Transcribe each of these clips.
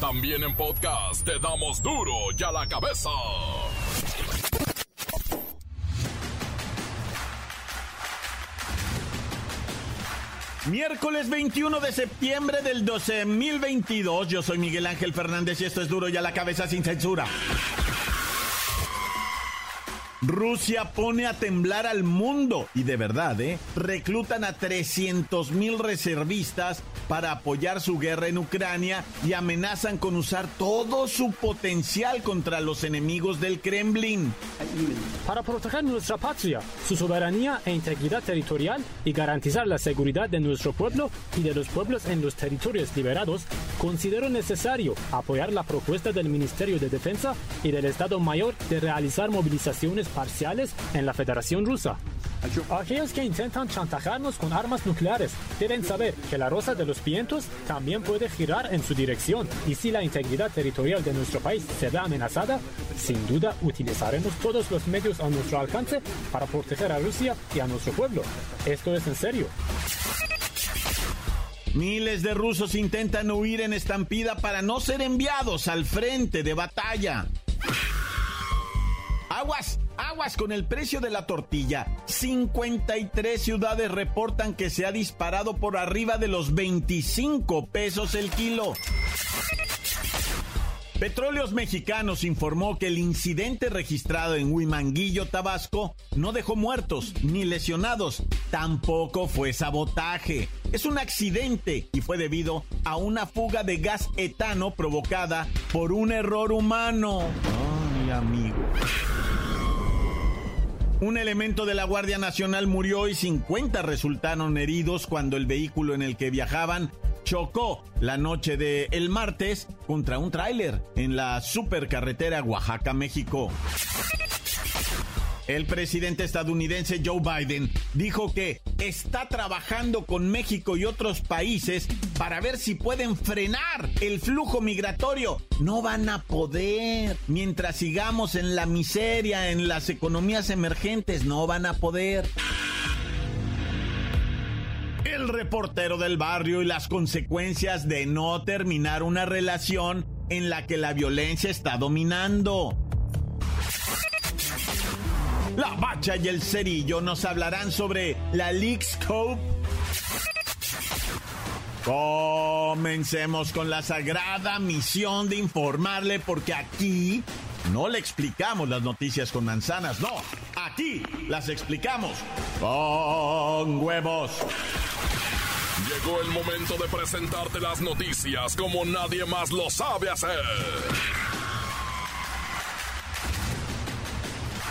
También en podcast te damos duro y a la cabeza. Miércoles 21 de septiembre del 12022. Yo soy Miguel Ángel Fernández y esto es duro y a la cabeza sin censura. Rusia pone a temblar al mundo y de verdad, ¿eh? Reclutan a 300 mil reservistas para apoyar su guerra en Ucrania y amenazan con usar todo su potencial contra los enemigos del Kremlin. Para proteger nuestra patria, su soberanía e integridad territorial y garantizar la seguridad de nuestro pueblo y de los pueblos en los territorios liberados, considero necesario apoyar la propuesta del Ministerio de Defensa y del Estado Mayor de realizar movilizaciones parciales en la Federación Rusa. Aquellos que intentan chantajearnos con armas nucleares deben saber que la rosa de los vientos también puede girar en su dirección y si la integridad territorial de nuestro país se ve amenazada, sin duda utilizaremos todos los medios a nuestro alcance para proteger a Rusia y a nuestro pueblo. Esto es en serio. Miles de rusos intentan huir en estampida para no ser enviados al frente de batalla. Aguas, aguas con el precio de la tortilla. 53 ciudades reportan que se ha disparado por arriba de los 25 pesos el kilo. Petróleos Mexicanos informó que el incidente registrado en Huimanguillo, Tabasco, no dejó muertos ni lesionados, tampoco fue sabotaje. Es un accidente y fue debido a una fuga de gas etano provocada por un error humano. Ay, amigo. Un elemento de la Guardia Nacional murió y 50 resultaron heridos cuando el vehículo en el que viajaban chocó la noche del el martes contra un tráiler en la supercarretera Oaxaca-México. El presidente estadounidense Joe Biden dijo que está trabajando con México y otros países para ver si pueden frenar el flujo migratorio. No van a poder. Mientras sigamos en la miseria, en las economías emergentes, no van a poder el reportero del barrio y las consecuencias de no terminar una relación en la que la violencia está dominando. La Bacha y el Cerillo nos hablarán sobre la Leaks Scope. Comencemos con la sagrada misión de informarle porque aquí no le explicamos las noticias con manzanas, no, aquí las explicamos con huevos. Llegó el momento de presentarte las noticias como nadie más lo sabe hacer.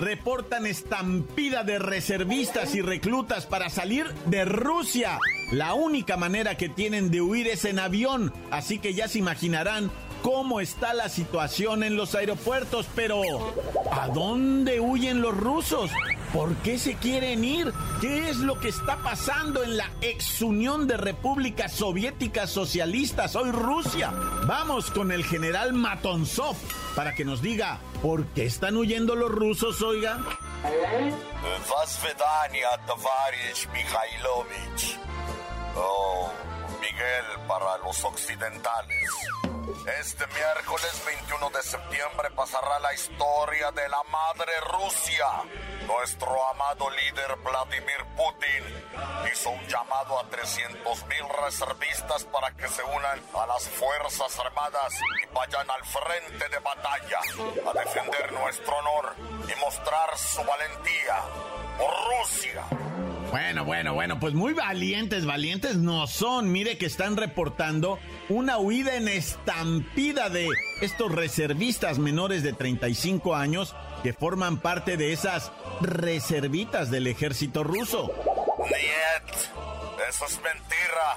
Reportan estampida de reservistas y reclutas para salir de Rusia. La única manera que tienen de huir es en avión, así que ya se imaginarán cómo está la situación en los aeropuertos, pero ¿a dónde huyen los rusos? ¿Por qué se quieren ir? ¿Qué es lo que está pasando en la ex Unión de Repúblicas Soviéticas Socialistas, hoy Rusia? Vamos con el general Matonsov para que nos diga por qué están huyendo los rusos, oiga. Oh, Miguel para los occidentales. Este miércoles 21 de septiembre pasará la historia de la madre Rusia. Nuestro amado líder Vladimir Putin hizo un llamado a 300 mil reservistas para que se unan a las Fuerzas Armadas y vayan al frente de batalla a defender nuestro honor y mostrar su valentía por Rusia. Bueno, bueno, bueno, pues muy valientes, valientes no son. Mire que están reportando una huida en estampida de estos reservistas menores de 35 años que forman parte de esas reservitas del ejército ruso. Niet, eso es mentira.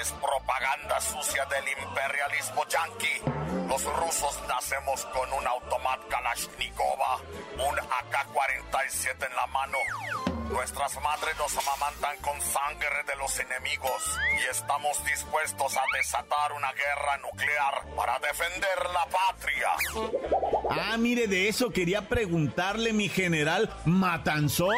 Es propaganda sucia del imperialismo yanqui. Los rusos nacemos con un automat Kalashnikova, un AK-47 AK-47 en la mano. Nuestras madres nos amamantan con sangre de los enemigos y estamos dispuestos a desatar una guerra nuclear para defender la patria. Ah, mire, de eso quería preguntarle mi general Matanzov.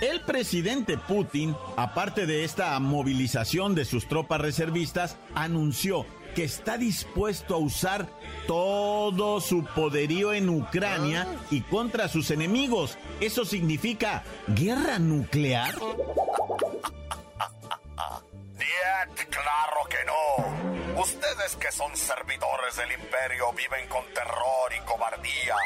El presidente Putin, aparte de esta movilización de sus tropas reservistas, anunció que está dispuesto a usar todo su poderío en Ucrania y contra sus enemigos. ¿Eso significa guerra nuclear? claro que no. Ustedes que son servidores del imperio viven con terror y cobardía.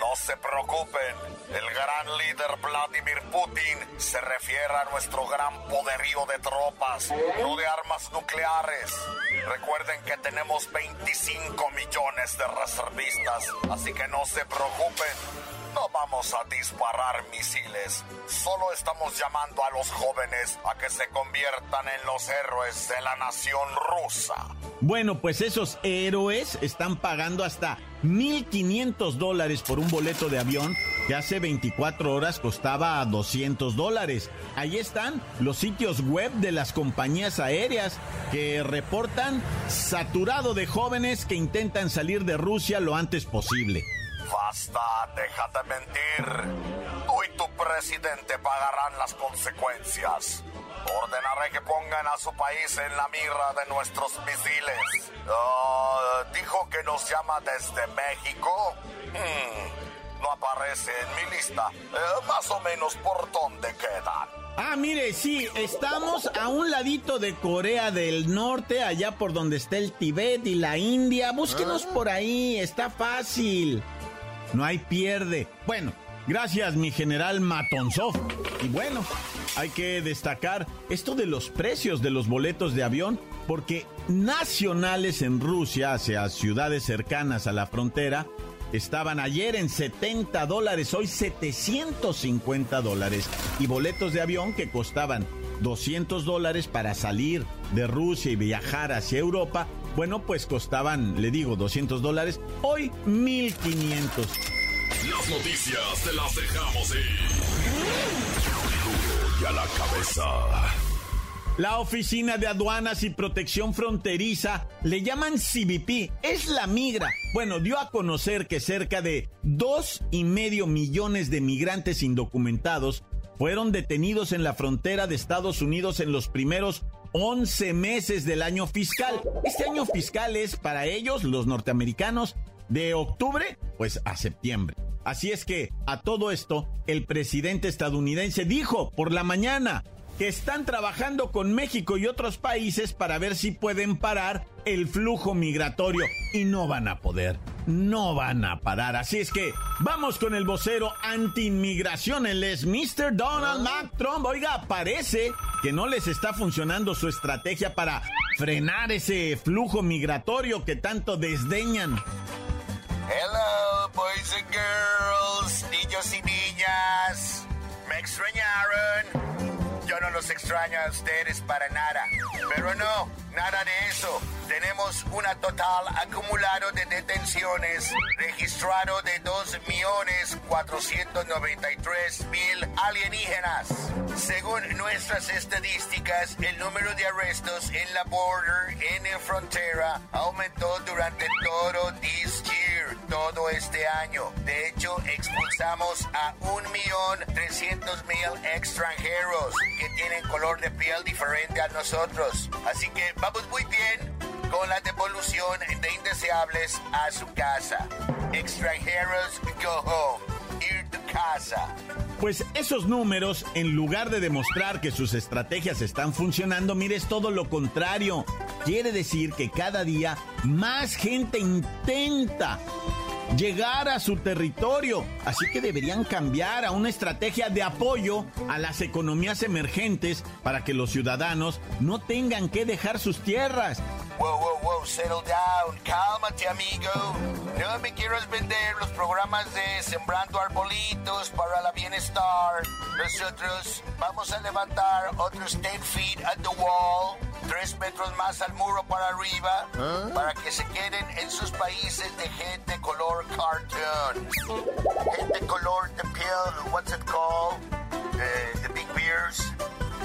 No se preocupen, el gran líder Vladimir Putin se refiere a nuestro gran poderío de tropas, no de armas nucleares. Recuerden que tenemos 25 millones de reservistas, así que no se preocupen. No vamos a disparar misiles. Solo estamos llamando a los jóvenes a que se conviertan en los héroes de la nación rusa. Bueno, pues esos héroes están pagando hasta 1.500 dólares por un boleto de avión que hace 24 horas costaba 200 dólares. Ahí están los sitios web de las compañías aéreas que reportan saturado de jóvenes que intentan salir de Rusia lo antes posible. Basta, deja de mentir. Tú y tu presidente pagarán las consecuencias. Ordenaré que pongan a su país en la mira de nuestros misiles. Ah, dijo que nos llama desde México. Hmm, no aparece en mi lista. Eh, más o menos por dónde quedan. Ah, mire, sí, estamos a un ladito de Corea del Norte, allá por donde está el Tibet y la India. Búsquenos por ahí, está fácil no hay pierde. Bueno, gracias mi general Matonzov. Y bueno, hay que destacar esto de los precios de los boletos de avión, porque nacionales en Rusia, hacia ciudades cercanas a la frontera, estaban ayer en 70 dólares, hoy 750 dólares. Y boletos de avión que costaban 200 dólares para salir de Rusia y viajar hacia Europa, bueno, pues costaban, le digo, 200 dólares, hoy 1500. Las noticias te las dejamos ir. y a la cabeza. La Oficina de Aduanas y Protección Fronteriza, le llaman CBP, es la migra. Bueno, dio a conocer que cerca de dos y medio millones de migrantes indocumentados fueron detenidos en la frontera de Estados Unidos en los primeros 11 meses del año fiscal. Este año fiscal es para ellos, los norteamericanos, de octubre, pues a septiembre. Así es que a todo esto, el presidente estadounidense dijo por la mañana que están trabajando con México y otros países para ver si pueden parar el flujo migratorio. Y no van a poder, no van a parar. Así es que vamos con el vocero anti-inmigración, él es Mr. Donald Mac Trump. Oiga, parece que no les está funcionando su estrategia para frenar ese flujo migratorio que tanto desdeñan. Hello, boys and girls, niños y niñas. Me extrañaron. Yo no los extraño a ustedes para nada. Pero no, nada de eso. Tenemos una total acumulado de detenciones registrado de 2.493.000 alienígenas. Según nuestras estadísticas, el número de arrestos en la border, en la frontera, aumentó durante this year, todo este año. De hecho, expulsamos a 1.300.000 extranjeros que tienen color de piel diferente a nosotros. Así que vamos muy bien con la devolución de indeseables a su casa. Extranjeros, go home. Ir to casa. Pues esos números, en lugar de demostrar que sus estrategias están funcionando, mire, es todo lo contrario. Quiere decir que cada día más gente intenta llegar a su territorio. Así que deberían cambiar a una estrategia de apoyo a las economías emergentes para que los ciudadanos no tengan que dejar sus tierras. Wow, wow, wow, settle down. Cálmate, amigo. No me quieras vender los programas de Sembrando Arbolitos para la Bienestar. Nosotros vamos a levantar otros 10 feet at the wall, 3 metros más al muro para arriba, ¿Ah? para que se queden en sus países de gente color cartoon. Gente color de piel, what's it called? Eh, the big beers,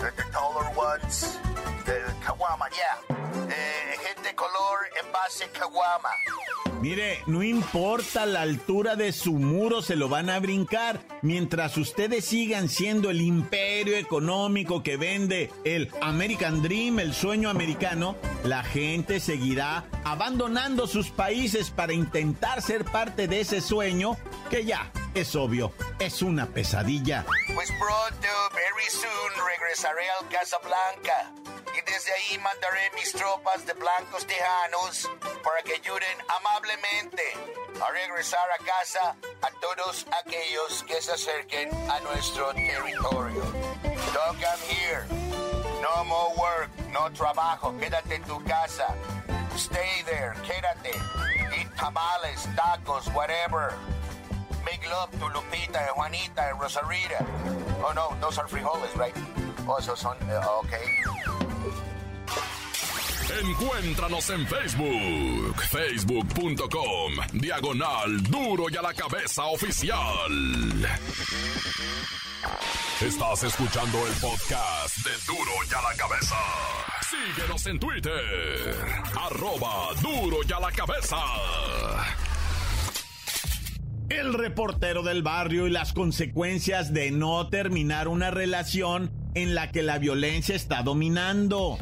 the, the taller ones, the kawama, yeah hace caguama. Mire, no importa la altura de su muro, se lo van a brincar. Mientras ustedes sigan siendo el imperio económico que vende el American Dream, el sueño americano, la gente seguirá abandonando sus países para intentar ser parte de ese sueño que ya, es obvio, es una pesadilla. Pues pronto, very soon, regresaré al Casablanca. Y desde ahí mandaré mis tropas de blancos tejanos para que ayuden amablemente a regresar a casa a todos aquellos que se acerquen a nuestro territorio. Don't come here. No more work, no trabajo. Quédate en tu casa. Stay there, quédate. Eat tamales, tacos, whatever. Love to Lupita, Juanita, Rosarita. Oh no, those are frijoles, right? Also son, uh, okay. Encuéntranos en Facebook, facebook.com, diagonal duro y a la cabeza oficial. Estás escuchando el podcast de duro y a la cabeza. Síguenos en Twitter, arroba duro y a la cabeza. El reportero del barrio y las consecuencias de no terminar una relación en la que la violencia está dominando.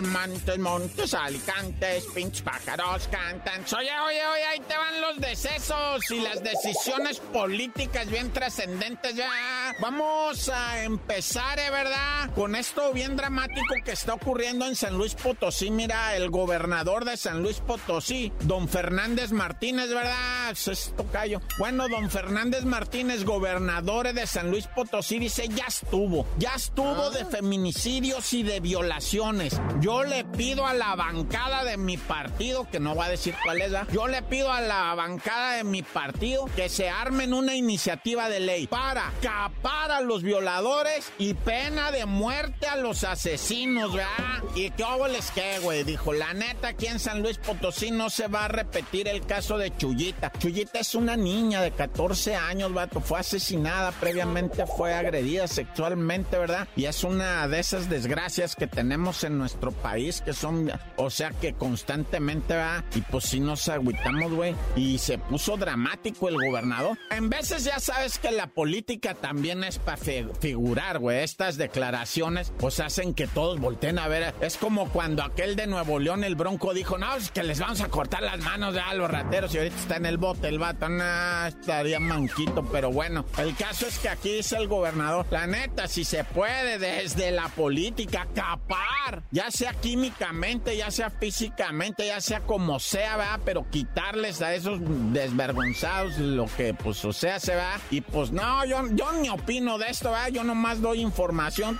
Montes, montes, alicantes, pinches pájaros cantan. Oye, oye, oye, ahí te van los decesos y las decisiones políticas bien trascendentes ya. Vamos a empezar, ¿eh, ¿verdad? Con esto bien dramático que está ocurriendo en San Luis Potosí. Mira, el gobernador de San Luis Potosí, don Fernández Martínez, ¿verdad? Es tocayo. Bueno, don Fernández Martínez, gobernador de San Luis Potosí, dice, ya estuvo, ya estuvo de feminicidios y de violaciones. Yo le pido a la bancada de mi partido, que no va a decir cuál es, ¿verdad? yo le pido a la bancada de mi partido que se armen una iniciativa de ley para capar a los violadores y pena de muerte a los asesinos, ¿verdad? Y qué hago les que, güey, dijo, la neta, aquí en San Luis Potosí no se va a repetir el caso de Chuyita. Chuyita es una niña de 14 años, vato, fue asesinada previamente, fue agredida sexualmente, ¿verdad? Y es una de esas desgracias que tenemos en nuestro país que son, o sea que constantemente va y pues si nos agüitamos, güey. Y se puso dramático el gobernador. En veces ya sabes que la política también es para figurar, güey. Estas declaraciones pues hacen que todos volteen a ver. Es como cuando aquel de Nuevo León, el Bronco, dijo, no, es que les vamos a cortar las manos a los rateros y ahorita está en el bote el vato. Nah, estaría manquito, pero bueno. El caso es que aquí dice el gobernador, la neta, si se puede desde la política capar, ya sea químicamente, ya sea físicamente, ya sea como sea, ¿verdad? Pero quitarles a esos desvergonzados lo que, pues, o sea, se va. Y pues no, yo, yo ni opino de esto, ¿verdad? Yo nomás doy información.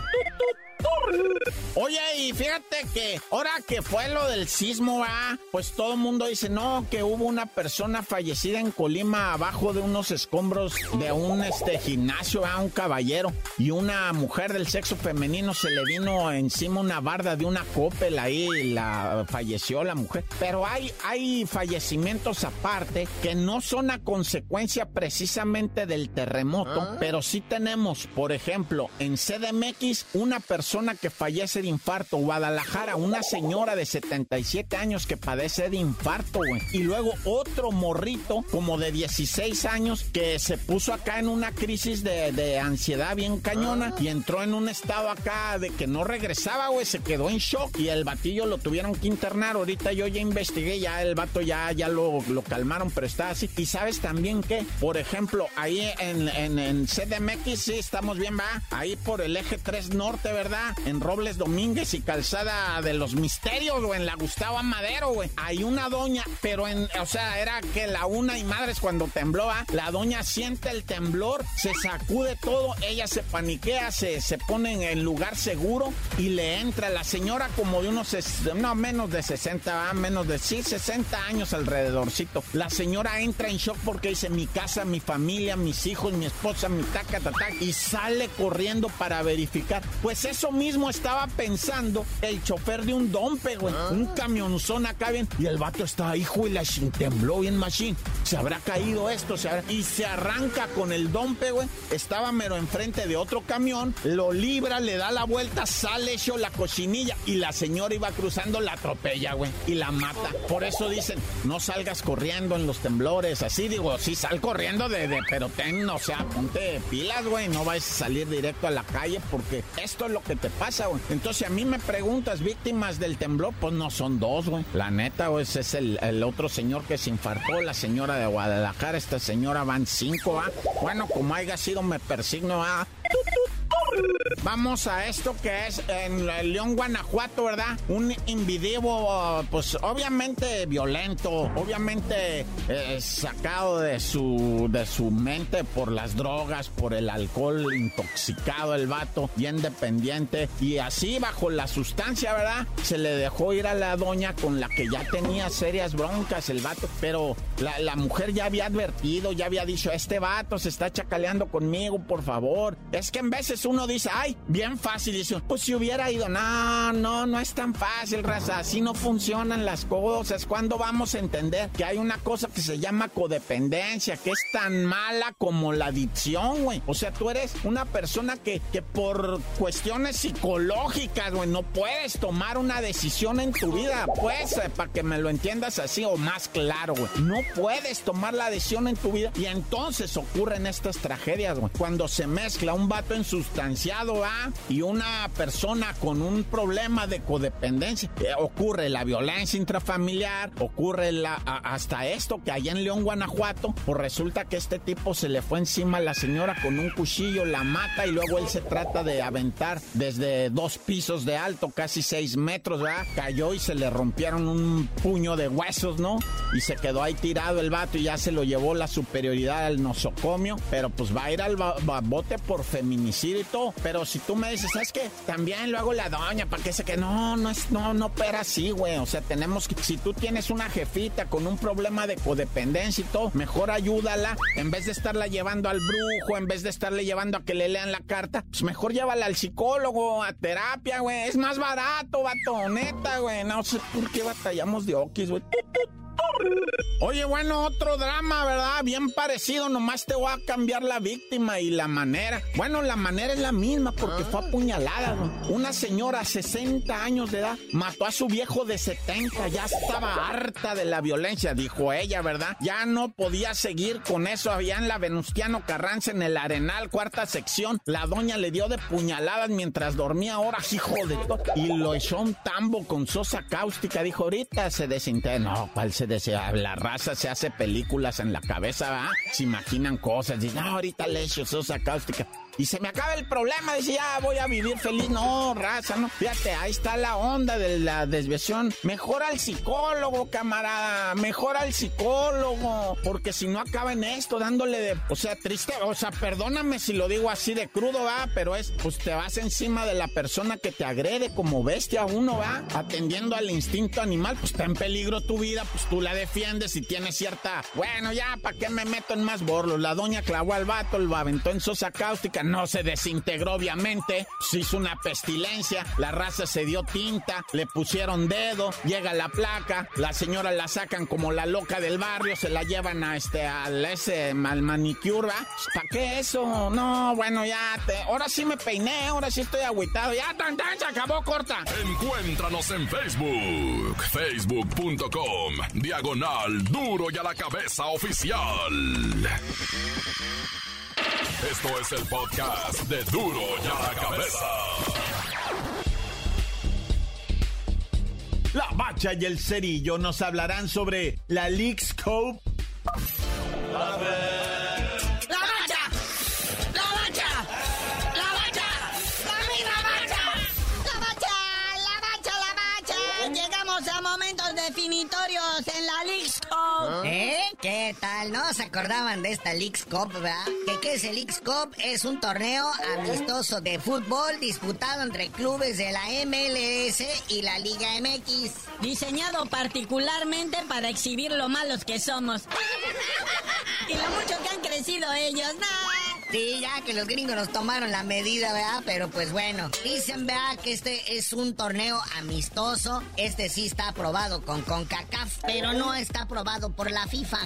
Oye, y fíjate que ahora que fue lo del sismo, pues todo el mundo dice, no, que hubo una persona fallecida en Colima abajo de unos escombros de un este, gimnasio, ¿va? un caballero, y una mujer del sexo femenino se le vino encima una barda de una copel ahí, y la falleció la mujer. Pero hay, hay fallecimientos aparte que no son a consecuencia precisamente del terremoto, pero sí tenemos, por ejemplo, en CDMX, una persona que fallece de infarto. Guadalajara, una señora de 77 años que padece de infarto, güey. Y luego otro morrito, como de 16 años, que se puso acá en una crisis de, de ansiedad bien cañona y entró en un estado acá de que no regresaba, güey. Se quedó en shock y el batillo lo tuvieron que internar. Ahorita yo ya investigué, ya el vato ya, ya lo, lo calmaron, pero está así. Y sabes también que, por ejemplo, ahí en, en, en CDMX, sí, estamos bien, va. Ahí por el eje 3 norte, ¿verdad? En Robles Domínguez y Calzada de los Misterios, o en la Gustavo Madero, güey. Hay una doña, pero en, o sea, era que la una y madres cuando tembló, ¿ah? la doña siente el temblor, se sacude todo, ella se paniquea, se, se pone en lugar seguro y le entra la señora como de unos, no, menos de 60, menos de, sí, 60 años alrededorcito. La señora entra en shock porque dice, mi casa, mi familia, mis hijos, mi esposa, mi taca, taca, y sale corriendo para verificar. Pues eso eso mismo estaba pensando el chofer de un dompe, güey. Ah. Un camionzón acá bien. Y el vato estaba, hijo, y la tembló bien machine. Se habrá caído esto, se habrá- Y se arranca con el dompe, güey. Estaba mero enfrente de otro camión, lo libra, le da la vuelta, sale hecho la cochinilla. Y la señora iba cruzando, la atropella, güey. Y la mata. Por eso dicen, no salgas corriendo en los temblores. Así digo, sí, sal corriendo de, de- pero ten, o sea, ponte pilas, güey. No vayas a salir directo a la calle porque esto es lo que te pasa, güey. Entonces, a mí me preguntas, víctimas del temblor, pues no son dos, güey. La neta, güey, ese es el, el otro señor que se infartó, la señora de Guadalajara. Esta señora van cinco, ¿ah? Bueno, como haya sido, me persigno, ¿ah? Vamos a esto que es en León, Guanajuato, ¿verdad? Un invideo, pues obviamente violento, obviamente eh, sacado de su, de su mente por las drogas, por el alcohol, intoxicado el vato, bien dependiente. Y así, bajo la sustancia, ¿verdad? Se le dejó ir a la doña con la que ya tenía serias broncas el vato, pero la, la mujer ya había advertido, ya había dicho, este vato se está chacaleando conmigo, por favor. Es que en veces uno dice, ay, bien fácil, dice, pues si hubiera ido, no, no, no es tan fácil, raza, así no funcionan las cosas. ¿Cuándo vamos a entender que hay una cosa que se llama codependencia, que es tan mala como la adicción, güey? O sea, tú eres una persona que, que por cuestiones psicológicas, güey, no puedes tomar una decisión en tu vida, pues, eh, para que me lo entiendas así o más claro, güey. No puedes tomar la decisión en tu vida y entonces ocurren estas tragedias, güey. Cuando se mezcla un vato insustanciado, ¿va? Y una persona con un problema de codependencia, eh, ocurre la violencia intrafamiliar, ocurre la, hasta esto que allá en León, Guanajuato, pues resulta que este tipo se le fue encima a la señora con un cuchillo, la mata y luego él se trata de aventar desde dos pisos de alto, casi seis metros, ¿verdad? Cayó y se le rompieron un puño de huesos, ¿no? Y se quedó ahí tirado el vato y ya se lo llevó la superioridad al nosocomio, pero pues va a ir al bote por feminicidio y todo. Pero si tú me dices, ¿sabes qué? También luego la doña, ¿para qué se que no, no es, no, no opera así, güey. O sea, tenemos que, si tú tienes una jefita con un problema de codependencia y todo, mejor ayúdala. En vez de estarla llevando al brujo, en vez de estarle llevando a que le lean la carta, pues mejor llévala al psicólogo, a terapia, güey. Es más barato, vato, neta, güey. No sé por qué batallamos de okis, güey. Oye, bueno, otro drama, ¿verdad? Bien parecido, nomás te voy a cambiar la víctima y la manera. Bueno, la manera es la misma porque fue apuñalada, güey. Una señora, 60 años de edad, mató a su viejo de 70, ya estaba harta de la violencia, dijo ella, ¿verdad? Ya no podía seguir con eso, allá en la Venustiano Carranza, en el Arenal, cuarta sección. La doña le dio de puñaladas mientras dormía horas, hijo de todo, y lo echó un tambo con sosa cáustica. Dijo, ahorita se desintegra. No, ¿cuál se desea? La raza se hace películas en la cabeza. Se imaginan cosas. Dice, no, ahorita le echo sosa cáustica. Y se me acaba el problema, dice, ya voy a vivir feliz. No, raza, no. Fíjate, ahí está la onda de la desviación. Mejor al psicólogo, camarada. Mejor al psicólogo. Porque si no acaba en esto, dándole de. O sea, triste. O sea, perdóname si lo digo así de crudo, va. Pero es, pues te vas encima de la persona que te agrede como bestia uno, va. Atendiendo al instinto animal, pues está en peligro tu vida, pues tú la defiendes y tienes cierta. Bueno, ya, ¿para qué me meto en más borlos? La doña clavó al vato, lo aventó en sosa cáustica, no se desintegró, obviamente. Se hizo una pestilencia, la raza se dio tinta, le pusieron dedo, llega la placa, la señora la sacan como la loca del barrio, se la llevan a este, al ese, al manicure. ¿Para qué eso? No, bueno, ya, te, ahora sí me peiné, ahora sí estoy agüitado, ya, tan, tan, se acabó, corta. Encuéntranos en Facebook, facebook.com, diagonal duro y a la cabeza oficial. Esto es el podcast de duro y a la cabeza. La Bacha y el Cerillo nos hablarán sobre la Leaks Cope. ¿Qué tal? ¿No se acordaban de esta Leagues Cup, verdad? ¿Que qué es el Leagues Cup? Es un torneo amistoso de fútbol disputado entre clubes de la MLS y la Liga MX. Diseñado particularmente para exhibir lo malos que somos. y lo mucho que han crecido ellos. ¡No! Sí, ya que los gringos nos tomaron la medida, ¿verdad? Pero pues bueno, dicen, ¿verdad? Que este es un torneo amistoso. Este sí está aprobado con CONCACAF, pero no está aprobado por la FIFA.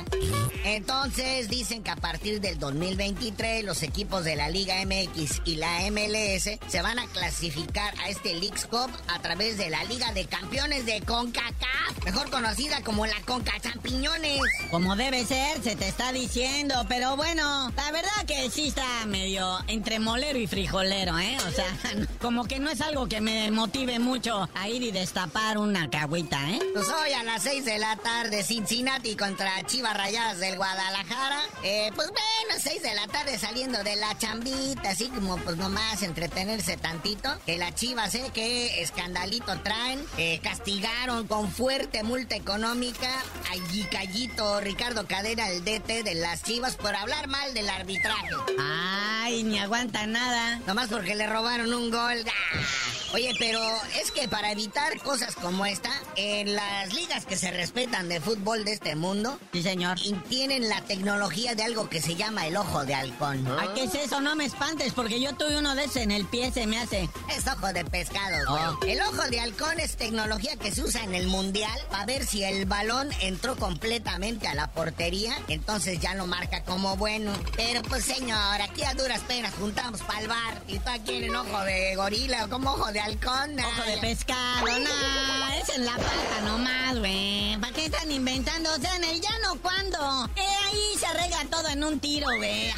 Entonces dicen que a partir del 2023 los equipos de la Liga MX y la MLS se van a clasificar a este Leagues Cup a través de la Liga de Campeones de CONCACAF, mejor conocida como la CONCA Champiñones. Como debe ser, se te está diciendo, pero bueno, la verdad que sí está medio entre molero y frijolero, ¿eh? O sea, como que no es algo que me motive mucho a ir y destapar una cagüita, ¿eh? Pues hoy a las 6 de la tarde, Cincinnati contra Chivas Rayadas del Guadalajara. Eh, pues bueno, 6 de la tarde saliendo de la chambita, así como pues nomás entretenerse tantito. Que la Chivas, ¿eh? Que escandalito traen. Eh, castigaron con fuerte multa económica a Yicayito Ricardo Cadera, el DT de las Chivas, por hablar mal del arbitraje. Ay, ni aguanta nada. Nomás porque le robaron un gol. ¡Ah! Oye, pero es que para evitar cosas como esta, en las ligas que se respetan de fútbol de este mundo, Sí, señor. y tienen la tecnología de algo que se llama el ojo de halcón. Ay, ¿qué es eso? No me espantes, porque yo tuve uno de ese en el pie, se me hace. Es ojo de pescado. Oh. El ojo de halcón es tecnología que se usa en el mundial para ver si el balón entró completamente a la portería, entonces ya lo marca como bueno. Pero pues señor, aquí a duras penas juntamos para el bar y tú aquí en ojo de gorila como ojo de halcón. Ojo de pescado, no, es en la pata nomás, güey. ¿Para qué están inventando? O sea, en el llano, ¿cuándo? Eh, ahí se arregla todo en un tiro, güey.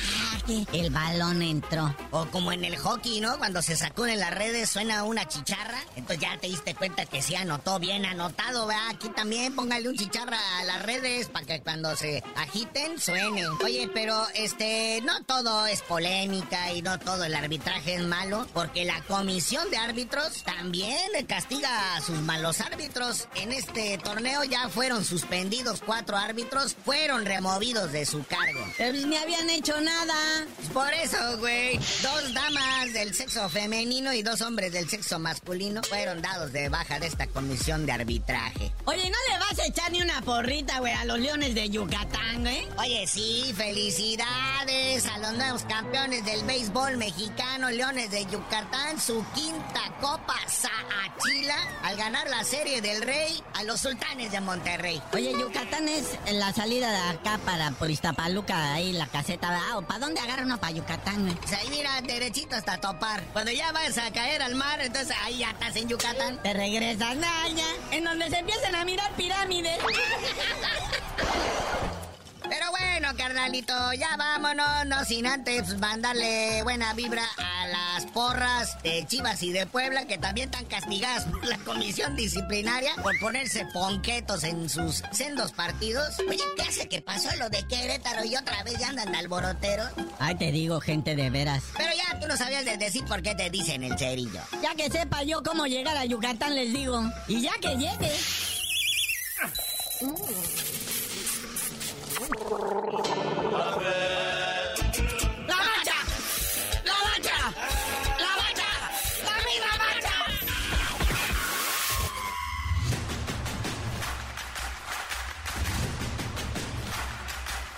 El balón entró. O como en el hockey, ¿no? Cuando se sacuden las redes suena una chicharra. Entonces ya te diste cuenta que se anotó bien anotado, ¿verdad? Aquí también póngale un chicharra a las redes para que cuando se agiten suene. Oye, pero este, no todo es polémica y no todo el arbitraje es malo, porque la comisión de árbitros también castiga a sus malos árbitros. En este torneo ya fueron suspendidos cuatro árbitros, fueron removidos de su cargo. Pero ni habían hecho nada. Por eso, güey, dos damas del sexo femenino y dos hombres del sexo masculino fueron dados de baja de esta comisión de arbitraje. Oye, ¿no le vas a echar ni una porrita, güey, a los leones de Yucatán, güey? Oye, sí, felicidades a los nuevos campeones del béisbol mexicano, Leones de Yucatán, su quinta copa Saachila, al ganar la serie del Rey a los sultanes de Monterrey. Oye, Yucatán es en la salida de acá para por Iztapaluca, ahí la caseta, ¿verdad? ¿O para dónde agarra uno para Yucatán, güey? Pues ahí mira, derechito hasta topar. Cuando ya vas a caer al mar, entonces ahí ya estás en Yucatán. Te regresas, Naya, en donde se empiezan a mirar pirámides. Pero bueno, carnalito, ya vámonos, no sin antes mandarle buena vibra a las porras de Chivas y de Puebla, que también están castigadas por la comisión disciplinaria por ponerse ponquetos en sus sendos partidos. Oye, ¿qué hace que pasó lo de Querétaro y otra vez ya andan de alboroteros? Ay, te digo, gente de veras. Pero ya tú no sabías de decir por qué te dicen el cerillo. Ya que sepa yo cómo llegar a Yucatán, les digo. Y ya que llegue. ¡La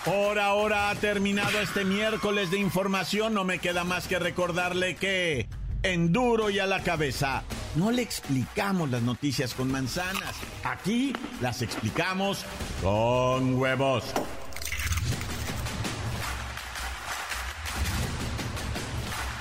Por ahora ha terminado este miércoles de información. No me queda más que recordarle que en duro y a la cabeza no le explicamos las noticias con manzanas. Aquí las explicamos con huevos.